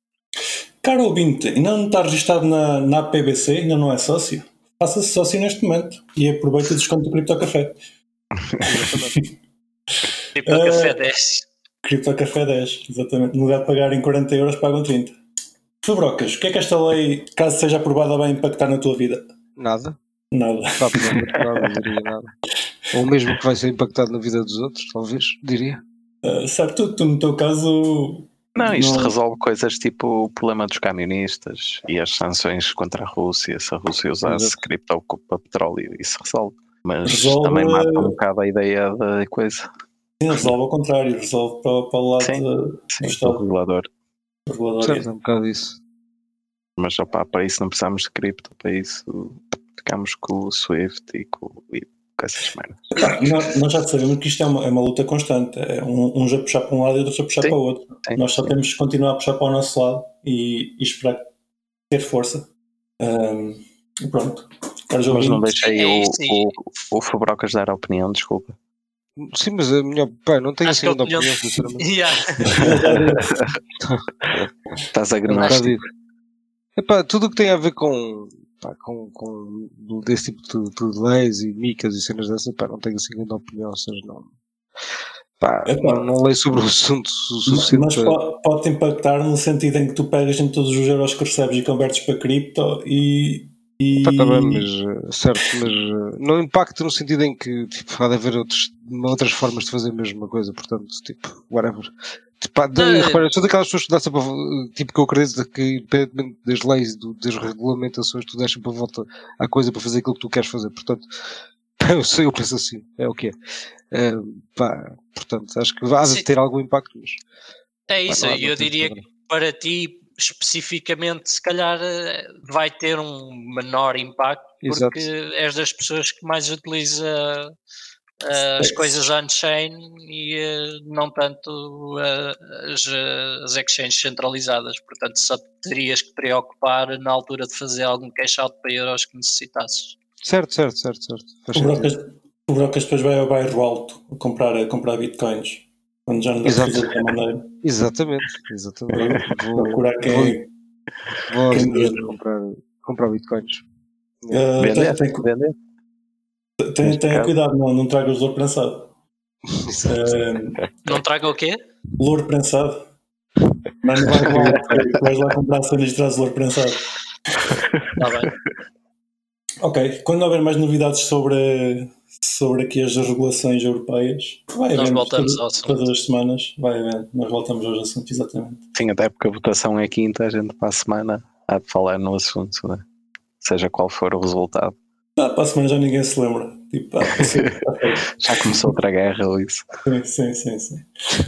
Caro ouvinte, ainda não está registado na, na PBC, ainda não é sócio? Faça-se sócio neste momento e aproveite o desconto do Cripto Café. Ah, café 10. Cripto Café 10, exatamente. No lugar de pagarem 40 euros, pagam 30. Fabrocas, o que é que esta lei, caso seja aprovada, vai impactar na tua vida? Nada. Nada. Pá, não, não diria nada. Ou mesmo que vai ser impactado na vida dos outros, talvez, diria. Uh, sabe, tu, tu, no teu caso, Não, isto Não. resolve coisas tipo o problema dos camionistas e as sanções contra a Rússia, se a Rússia usasse Exato. cripto para petróleo, isso resolve. Mas Resolve, também mata um bocado a ideia da coisa. sim, resolve ao contrário, resolve para, para o lado Sim, do Sim, do Estado regulador. regulador. Certo, é um bocado isso. Mas opá, para isso não precisamos de cripto, para isso ficamos com o Swift e com, e com essas merdas. Pá, nós, nós já sabemos que isto é uma, é uma luta constante. É um, uns a puxar para um lado e outros a puxar Sim, para o outro. sim, nós só sim. temos que continuar a puxar para o nosso lado e, e esperar ter força. Um, e pronto. Mas não deixei é o, o, o Fabrocas dar a opinião, desculpa. Sim, mas a minha. Pá, não tenho Acho assim a grande opinião- opinião, sinceramente. Yeah. Estás É bocado agnóstico. isso. Epá, tudo o que tem a ver com, pá, com, com desse tipo de, de leis e micas e cenas dessas, pá, não tenho assim grande opinião, ou seja, não. Pá, Epá. não, não leio sobre o assunto suficiente mas para- pode, impactar no sentido em que tu pegas em todos os euros que recebes e convertes para cripto e. e Pá, tá bem, mas, eh, certo, mas eh, não impacta no sentido em que tipo, há de haver outros, outras formas de fazer a mesma coisa, portanto, tipo, whatever. Tipo, pá, de, repara, sou daquelas pessoas que dá sempre a- tipo que eu acredito que independentemente das leis, do, das regulamentações, tu deixas para volta à coisa para fazer aquilo que tu queres fazer, portanto, eu sei, eu penso assim, é o que é. Pá, portanto, acho que Sim. ter algum impacto, mas É pá, isso, não eu diria que para ti especificamente, se calhar, eh, vai ter um menor impacto Exato. porque és das pessoas que mais utiliza as Specs. coisas on-chain e eh, não tanto eh, as, eh, as exchanges centralizadas. Portanto, só te terias que preocupar na altura de fazer algum cash out para euros que necessitasses. Certo, certo, certo, certo. Faz O. Brocas, o Brocas depois vai ao bairro alto a comprar, a comprar bitcoins. Quando já não dá maneira. Exatamente, exatamente. Vou, Procurar quem. vou aos quem dias diz. comprar, comprar bitcoins. Uh, Vender? tem, tem, Vender? Tenha caso. cuidado, não, não tragas louro prensado. Uh, Não traga o quê? louro prensado. Não, não vai lá, tu vais lá comprar cenas e traz louro prensado. Está bem. Ok, quando houver mais novidades sobre, sobre aqui as regulações europeias, vai Nós havendo voltamos todas, ao assunto. todas as semanas, vai havendo. Nós voltamos aos assuntos, exatamente. Sim, até porque a votação é quinta, a gente para a semana há de falar no assunto, né? seja qual for o resultado. Ah, para a semana já ninguém se lembra. Tipo, ah, sim, ok. Já começou outra guerra isso. Sim, sim, sim. sim.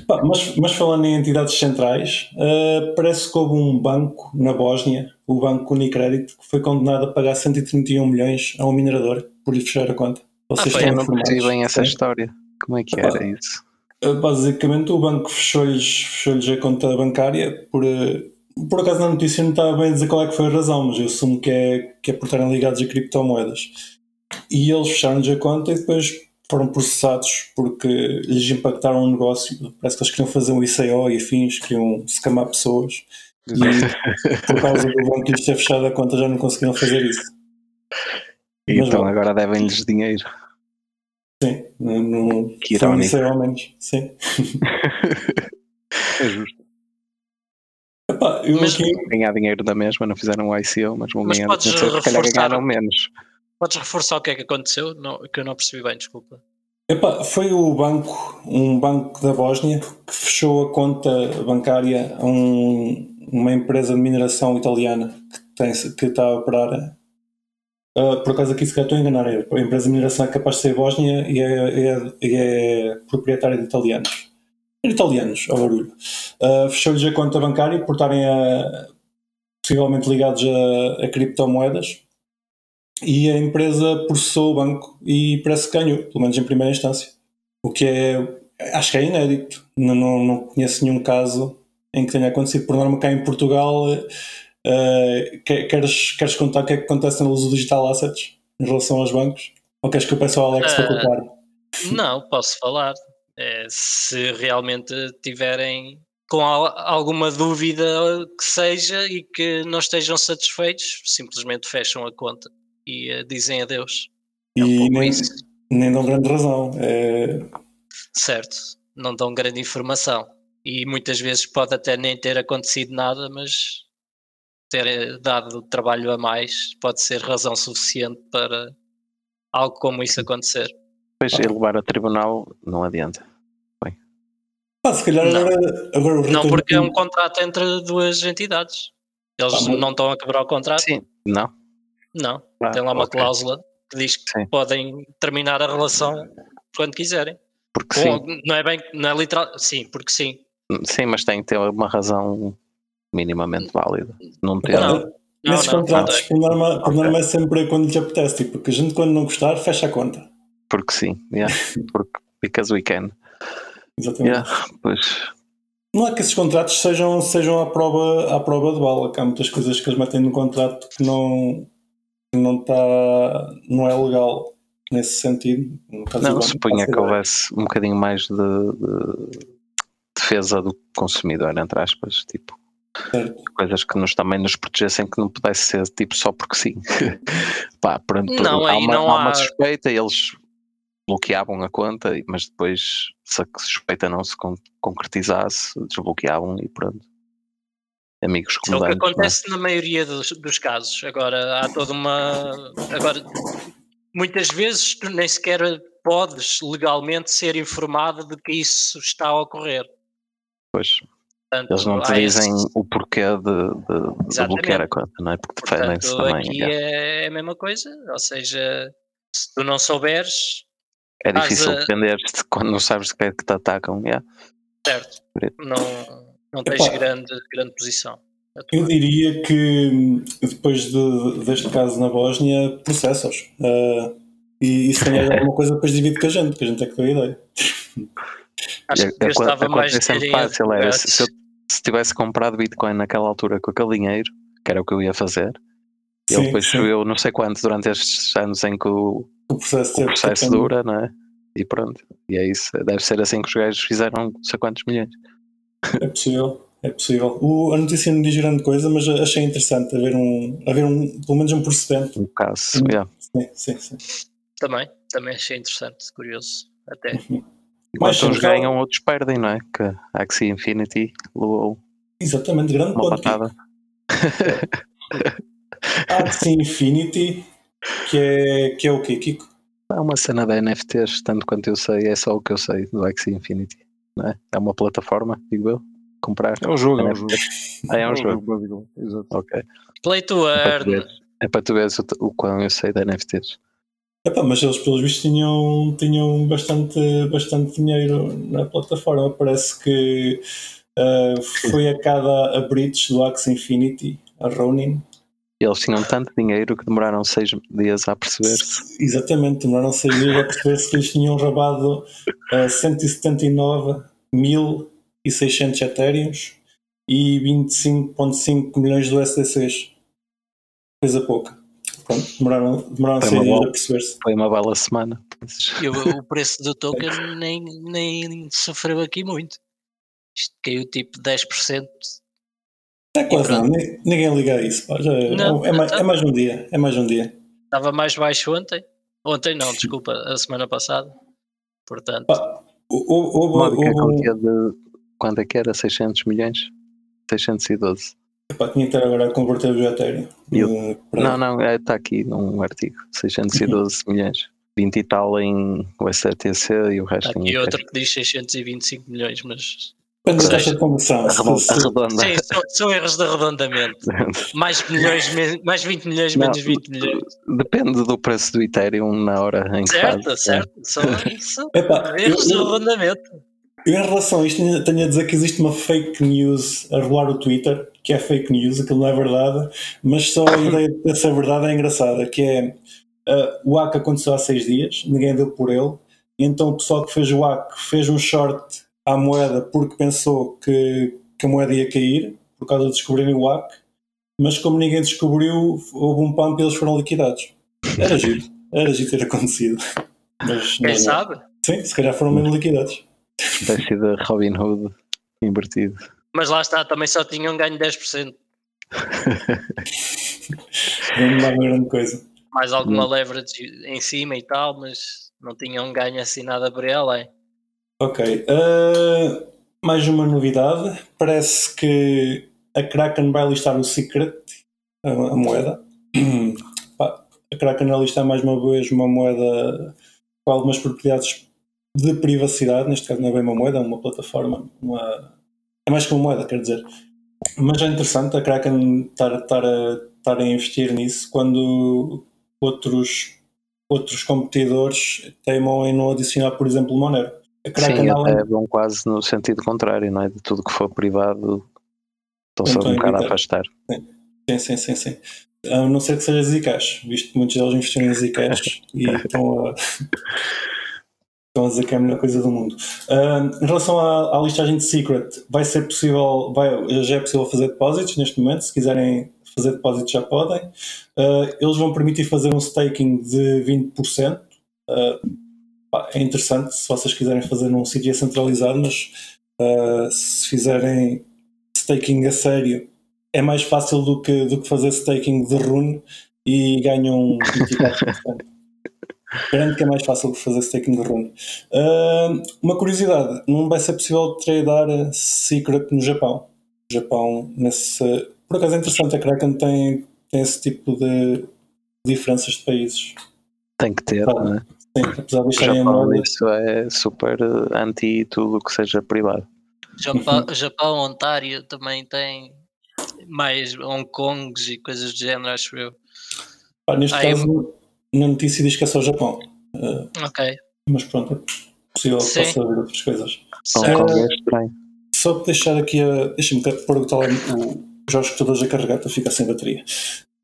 Pá, mas, mas falando em entidades centrais, ah, parece que houve um banco na Bósnia, o Banco Unicredit, que foi condenado a pagar 131 milhões a um minerador por lhe fechar a conta. Vocês foi, estão Eu não percebi bem essa Sim. história. Como é que era isso? Ah, Basicamente, o banco fechou-lhes fechou a conta bancária por. ah, Por acaso na notícia não estava bem a dizer qual é que foi a razão, mas eu assumo que é, que é por estarem ligados a criptomoedas. E eles fecharam-lhes a conta e depois foram processados porque lhes impactaram o negócio. Parece que eles queriam fazer um ICO e afins, queriam scamar pessoas. E por causa do banco lhes ter fechado a conta já não conseguiram fazer isso. E Mas então bom. agora devem-lhes dinheiro. Sim, não, não, Que foi um irónico. ICO ao menos. Sim. É justo. Epá, eu Mas- aqui, Ganhar dinheiro da mesma, não fizeram o ICO, mas vão Mas ganhar podes dinheiro. Se calhar ganharam menos. Podes reforçar o que é que aconteceu? Não, que eu não percebi bem, desculpa. Epá, foi o banco, um banco da Bósnia, que fechou a conta bancária a um- uma empresa de mineração italiana que, tem, que está a operar. ah, por acaso aqui se calhar estou a enganar, é, a empresa de mineração é capaz de ser Bósnia e é, é, é proprietária de italianos. Italianos, ao barulho. Ah, Fechou-lhes a conta bancária por estarem a, possivelmente ligados a, a criptomoedas e a empresa processou o banco e parece que ganhou, pelo menos em primeira instância. O que é, acho que é inédito. Não, não, não conheço nenhum caso em que tenha acontecido. Por norma, cá em Portugal, que- queres, queres contar o que é que acontece no uso do digital assets em relação aos bancos? Ou queres que eu peça ao Alex para Eh, contar? Não, posso falar. É, se realmente tiverem com al- alguma dúvida que seja e que não estejam satisfeitos, simplesmente fecham a conta e eh, dizem adeus. É um E nem, nem dão grande razão. É, Certo, não dão grande informação. E muitas vezes pode até nem ter acontecido nada, mas ter eh, dado trabalho a mais pode ser razão suficiente para algo como isso acontecer. Depois Ah. elevar a tribunal não adianta. pá, se calhar Não. agora, agora Não porque é um contrato entre duas entidades. Eles Ah, não estão a quebrar o contrato? Sim, não. Não. Ah, Tem lá uma ok. cláusula que diz que Sim. podem terminar a relação quando quiserem. Porque Com- sim, não é bem, não é literal. Sim, porque sim. sim, mas tem que ter uma razão minimamente válida. Não ter. Não. Não, Nesses não, contratos, tem. por norma, por norma é sempre quando lhes apetece, tipo, porque a gente quando não gostar, fecha a conta. Porque sim, yeah. porque because we can. Exatamente. Yeah. Pois, Não é que esses contratos sejam, sejam à, prova, à prova de bala, que há muitas coisas que eles metem no contrato que não, não, tá, não é legal nesse sentido. No caso do não, faço que houvesse um bocadinho mais de, de defesa do consumidor, entre aspas, tipo, Certo. coisas que nos também nos protegessem que não pudesse ser tipo só porque sim. Pá, pronto, Não, há, aí uma, não há uma há- suspeita e eles bloqueavam a conta, mas depois se a suspeita não se con- concretizasse, desbloqueavam e pronto. Amigos Isso é o que é? acontece na maioria dos, dos casos. Agora há toda uma. Agora, muitas vezes tu nem sequer podes legalmente ser informado de que isso está a ocorrer. Pois, Portanto, eles não te dizem esse- o porquê de, de- de bloquear a conta, não é? Porque defendem-se Portanto, também. aqui yeah. é a mesma coisa. Ou seja, se tu não souberes, É difícil a- defender-te quando não sabes de que é que te atacam. yeah. certo, não, não tens Epá. grande, grande posição. Eu diria que hum, depois de- deste caso na Bósnia, processos. Uh, e, e se tem alguma coisa, depois divide com a gente, que a gente é que deu a ideia. Acho E que a- a gastava mais é sempre dinheiro em fácil. Era, se, se eu se tivesse comprado Bitcoin naquela altura com aquele dinheiro, que era o que eu ia fazer, Sim, ele depois sim. subiu não sei quanto durante estes anos em que o, O processo, o processo dura, não é? E pronto. E é isso. Deve ser assim que os gajos fizeram não sei quantos milhões. É possível, é possível. O, a notícia não diz grande coisa, mas achei interessante haver um, haver um pelo menos um precedente. Um caso. Sim. yeah. Sim, sim, sim. Também, também achei interessante, curioso. Até. Mais Enquanto uns ganham, outros perdem, não é? Que a Axie Infinity levou Exatamente, grande uma patada. Axie Infinity, que é, que é o quê, Kiko? É uma cena da NFTs, tanto quanto eu sei, é só o que eu sei do Axie Infinity. Não é? é uma plataforma, digo eu. Comprar. É um jogo, é um jogo. Ah, é um jogo. Exato. Ok. Play to É para tu earn. veres, é para tu veres o, o quão eu sei da NFTs. Epá, mas eles, pelos vistos, tinham, tinham bastante, bastante dinheiro na plataforma. Parece que ah, foi a cada a bridge do Axie Infinity, a Ronin. E eles tinham tanto dinheiro que demoraram seis dias a perceber-se. Exatamente, demoraram seis dias a perceber-se que eles tinham robado ah, 179.600 Ethereums e 25,5 milhões de USDCs. Coisa pouca. Pronto, demoraram, demoraram seis uma dias boa. a perceber-se. Foi uma bela semana. E o, o preço do token nem, nem sofreu aqui muito. Isto caiu tipo 10%. É quase não, ni- ninguém liga a isso. Pá, já é, Não, é, mais, então- é mais um dia. É mais um dia. Estava mais baixo ontem. Ontem não, desculpa, a semana passada. Portanto, Pá, houve um- quantia de. Quanto é que era? 600 milhões? 612. Pá, tinha que estar agora a converter o Ethereum. E eu- eh, Não, não, está aqui num artigo. 612 milhões. 20 e tal em USDTC e o resto há em. aqui outro que diz 625 milhões, mas. Depende da taxa de conversão. Arredonda. Sim, são, são erros de arredondamento. Mais milhões, mais 20 milhões, Não, menos 20 milhões. Depende do preço do Ethereum na hora em que Certo, faz. certo. São, são eu- erros de eu- arredondamento. Eu, em relação a isto, tenho- a dizer que existe uma fake news a rolar o Twitter, que é fake news, aquilo não é verdade, mas só a ideia de ser verdade é engraçada, que é uh, o hack aconteceu há seis dias, ninguém deu por ele, e então o pessoal que fez o hack fez um short à moeda porque pensou que, que a moeda ia cair, por causa de descobrirem o hack, mas como ninguém descobriu, houve um pump e eles foram liquidados. Era giro, era giro ter acontecido. Mas, Quem mas- sabe? Sim, se calhar foram mesmo liquidados. Espécie de Robin Hood invertido. Mas lá está, também só tinham ganho 10%. Não dá uma grande coisa. Mais alguma Hum. leverage em cima e tal, mas não tinham ganho assim nada por aí além. Ok. uh, mais uma novidade. Parece que a Kraken vai listar o Secret, a, a moeda. A Kraken vai listar mais uma vez uma moeda com algumas propriedades de privacidade. Neste caso não é bem uma moeda, é uma plataforma. Uma... É mais que uma moeda, quer dizer. Mas é interessante a Kraken estar, estar, a, estar a investir nisso quando outros, outros competidores teimam em não adicionar, por exemplo, Monero. Sim, até vão quase no sentido contrário, não é? De tudo que for privado, estão-se Então, um bocado a afastar. Sim, sim, sim, sim. A não ser que seja Zcash, visto que muitos deles investiram em Zcash e estão a, estão a dizer que é a melhor coisa do mundo. Ah, em relação à, à listagem de Secret, vai ser possível, vai, já é possível fazer depósitos neste momento, se quiserem fazer depósitos já podem. Ah, eles vão permitir fazer um staking de 20%. Ah, pá, é interessante se vocês quiserem fazer num sítio centralizado, mas ah, se fizerem staking a sério é mais fácil do que, do que fazer staking de rune e ganham 24%. Garanto que é mais fácil que fazer staking de rune. Ah, uma curiosidade: não vai ser possível tradar Secret no Japão. O Japão, nesse. Por acaso é interessante, a Kraken tem, tem esse tipo de diferenças de países. Tem que ter, Ah, não é? Sim, apesar de estarem Japão, isso é super anti tudo o que seja privado. Japão, Japão, Ontário também tem mais Hong Kongs e coisas do género, acho eu. Pá, neste eu- caso, na notícia diz que é só o Japão. Ah, Ok. mas pronto, é possível que possa haver outras coisas. Hong. Kong é estranho. Só para deixar aqui a. Deixa-me pôr o, tele- o, jogos todos a carregar para ficar sem bateria.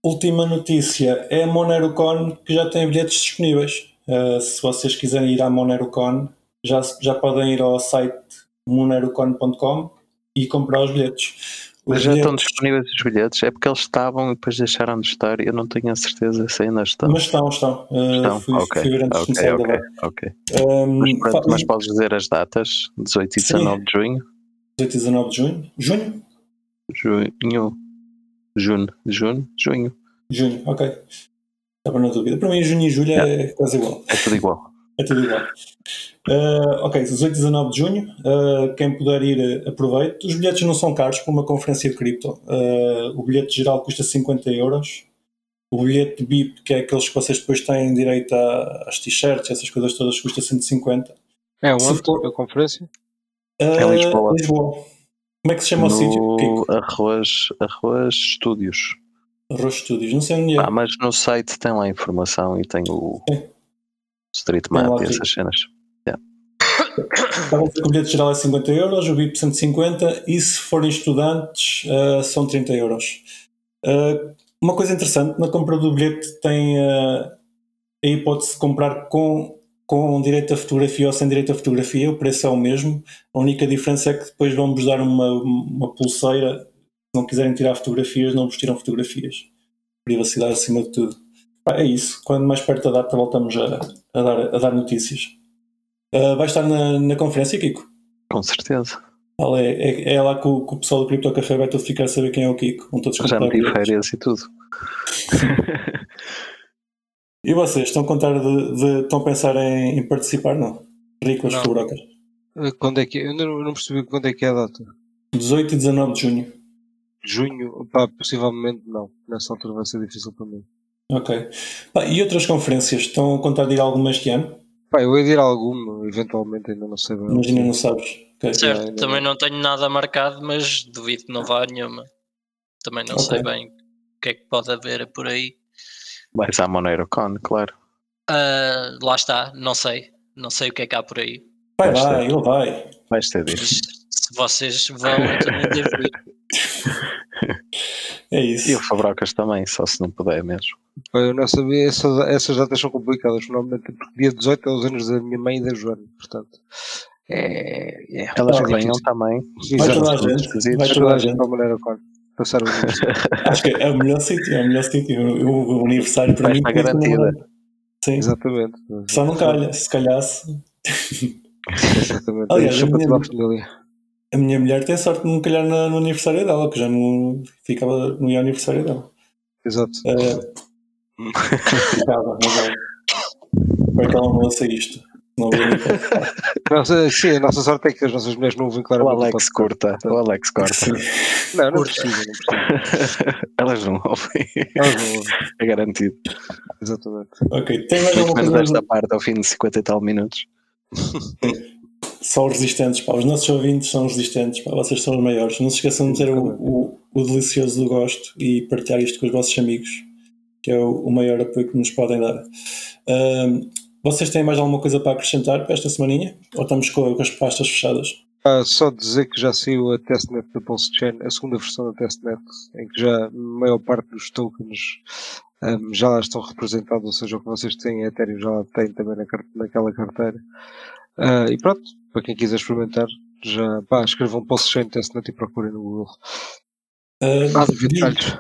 Última notícia é a MoneroCon que já tem bilhetes disponíveis. Uh, se vocês quiserem ir à MoneroCon, já, já podem ir ao site monerocon.com e comprar os bilhetes. Os Mas já bilhetes, estão disponíveis os bilhetes? É porque eles estavam e depois deixaram de estar. Eu não tenho a certeza se ainda estão. Mas estão, estão. Uh, Estão? fui, ok, fui ver antes de ok, começar a ok, gravar. ok. Um, Mas, pronto, mas podes dizer as datas: 18 e Sim. 19 de junho. 18 e 19 de junho? Junho? Junho. Junho. Junho. Junho. Junho, ok. Estava na dúvida. Para mim, junho e julho é quase igual. É tudo igual. É tudo igual. Uh, ok, 18 e 19 de junho. uh, quem puder ir, uh, aproveite. Os bilhetes não são caros para uma conferência de cripto. Uh, o bilhete geral custa 50 euros. O bilhete BIP, que é aqueles que vocês depois têm direito às t-shirts, essas coisas todas, custa 150. É onde? for- A conferência? Uh, É Lisboa. Lisboa. Como é que se chama o sítio? No? Arroz, Arroz Estúdios. Arroz Studios. Não sei onde é. Ah, mas no site tem lá a informação e tem o Sim. Street Map e essas cenas. Que o bilhete geral é 50 euros, o BIP 150 e se forem estudantes uh, são 30 euros. Uh, uma coisa interessante, na compra do bilhete tem uh, a hipótese de comprar com, com direito a fotografia ou sem direito a fotografia, o preço é o mesmo. A única diferença é que depois vão-vos dar uma, uma pulseira. Se não quiserem tirar fotografias, não vos tiram fotografias. Privacidade acima de tudo. Pá, é isso. Quando mais perto da data voltamos a, a, dar, a dar notícias. Uh, vai estar na, na conferência, Kiko? Com certeza. Ela é, é, é lá que o, que o pessoal do Crypto Café vai todo ficar a saber quem é o Kiko. Vão todos Já meti férias e tudo. E vocês estão a contar de, de- estão a pensar em, em participar? Não. Não. Fubrocas. Quando é que Eu não, não percebi quando é que é a data. 18 e 19 de junho. Junho? Pá, possivelmente não. Nessa altura vai ser difícil para mim. Ok. Pá, e outras conferências? Estão a contar de ir a alguma este ano? Pá, eu ia dir alguma, eventualmente ainda não sei bem. Imagina, não sabes. Ok. Certo, ainda também não tenho nada marcado, mas duvido que não vá a nenhuma. Também não sei Ok. bem o que é que pode haver por aí. Vais à MoneiroCon, claro. Ah, lá está, não sei. Não sei o que é que há por aí. Vai Vai ele vai. Mas disso. se vocês vão, eu também devo ir. É isso. E o Fabrocas também, só se não puder mesmo. Eu não sabia, essas, essas datas são complicadas, normalmente, porque dia 18 é os anos da minha mãe e da Joana, portanto. É. é Elas que venham também. Vai toda a gente. Vai toda a gente passar o. Acho que é o melhor sítio. É o melhor sítio. O, o aniversário para Vai mim. garantida. é. Sim. Exatamente. Só não calha. Se calhasse. Exatamente. Aliás, Deixa a minha- a minha mulher tem sorte de não calhar na- no aniversário dela, que já não ficava no ia aniversário dela. Exato. Eh, ficava, mas ela. Espero que ela não ouça isto. Não vou nem participar. Nossa, sim, a nossa sorte é que as nossas mulheres não ouvem O claramente. Alex podcast. curta. O Alex corta. Sim. Não, não precisa, não precisa. Elas não ouvem. Elas não ouvem. É garantido. Exatamente. Ok, tem mais alguma menos coisa? esta parte ao fim de 50 e tal minutos. São resistentes, pá. Os nossos ouvintes são resistentes, pá. Vocês são os maiores. Não se esqueçam de ter o, o, o delicioso do gosto e partilhar isto com os vossos amigos, que é o, o maior apoio que nos podem dar. Ahm, vocês têm mais alguma coisa para acrescentar para esta semaninha? Ou estamos com, com as pastas fechadas? Ah, só dizer que já saiu a testnet da Pulse Chain, a segunda versão da testnet, em que já a maior parte dos tokens ahm, já lá estão representados, ou seja, o que vocês têm em Ethereum já lá tem também na, naquela carteira. Ah, e pronto, para quem quiser experimentar, já pá, escrevam Pulse Chain testnet e procurem no Google. Ah, Nada de detalhes.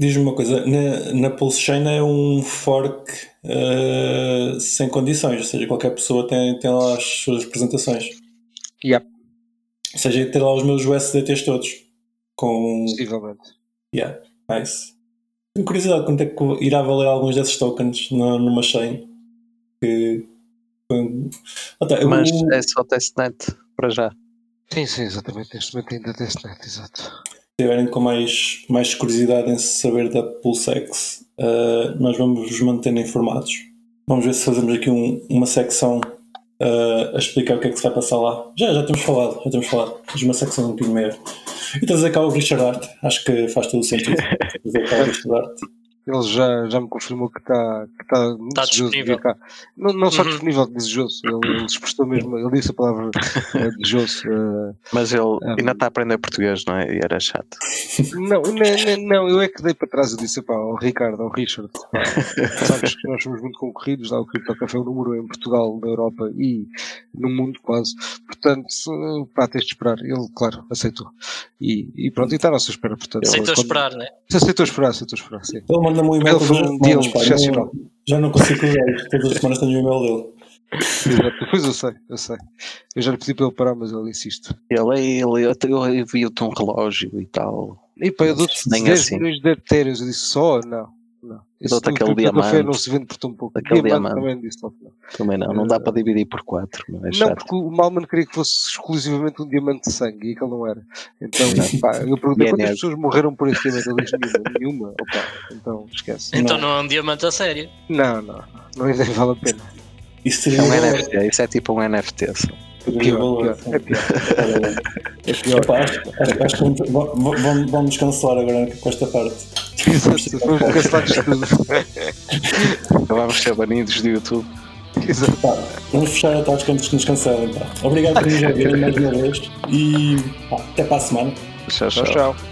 Diz-me uma coisa, na, na Pulse Chain é um fork ah, sem condições, ou seja, qualquer pessoa tem, tem lá as suas representações. Yep, Ou seja, ter lá os meus USDTs todos. Com. possivelmente. Yeah, nice. Tenho curiosidade quanto é que irá valer alguns desses tokens na, numa chain. Que. Tá, Mas o- é só testnet para já. Sim, sim, exatamente. Neste momento ainda testnet, exato. estiverem com mais, mais curiosidade em saber da PulseX, uh, nós vamos vos manter informados. Vamos ver se fazemos aqui um- uma secção uh, a explicar o que é que se vai passar lá. Já, já temos falado, já temos falado. Mas uma secção um bocadinho maior. E trazer cá o Richard Art, acho que faz todo o sentido. Trazer cá o Richard Art. Ele já, já me confirmou que está que tá muito Tá desejoso de vir disponível. cá. Não, não só Uhum. disponível, desejoso. Ele, ele expressou mesmo, ele disse a palavra eh, desejoso. eh, Mas ele Ah, ainda está a aprender português, não é? E era chato. Não, não, não, não, eu é que dei para trás e disse pá, ao Ricardo, ao Richard, pá, sabes que nós somos muito concorridos, lá o Cripto Café é o número em Portugal, na Europa e no mundo quase. Portanto, pá, tens de esperar. Ele, claro, aceitou. E, e pronto, e está à nossa espera. Portanto, Aceitou quando- esperar, né? Aceitou esperar, aceitou esperar, sim. Ele manda-me um e-mail Ele todas foi as um deal semanas, pá, excepcional. não- Já não consigo cuidar isto. Todas as semanas tenho o e-mail dele. Exato. Pois eu sei, eu sei. Eu já lhe pedi para ele parar, mas ele insiste. Ele, ele, eu, eu, eu vi-te um relógio e tal. E pá, eu dou-te Nem 10 assim. milhões de etéreos. Eu disse só, não. Não. Esse Dou-te do aquele Cripto Café diamante. não se vende por tão pouco. Aquele diamante, diamante. também disse não. Também não, não dá para dividir por quatro. Não é Não, chato. porque o Malman queria que fosse exclusivamente um diamante de sangue e aquele não era. Então, pá, eu perguntei é quantas pessoas morreram por esse diamante. Ele disse nenhuma. Nenhuma. Opa, então esquece. Então Não. não é um diamante a sério. Não, não. Não, não nem vale a pena. Isso É um. NFT, isso é tipo um NFT. só. Pior, pior, é pior. É pior. Epá, acho, acho, que vamos, vamos- vamos, vamos cancelar agora com esta parte. Exato, fomos cancelados de tudo. Então vamos ser banidos do YouTube. Exato. Vamos fechar a tasca antes que nos cancelem. Obrigado por nos ouvirem mais uma vez e pá, até para a semana. Tchau, Tchau, tchau. tchau.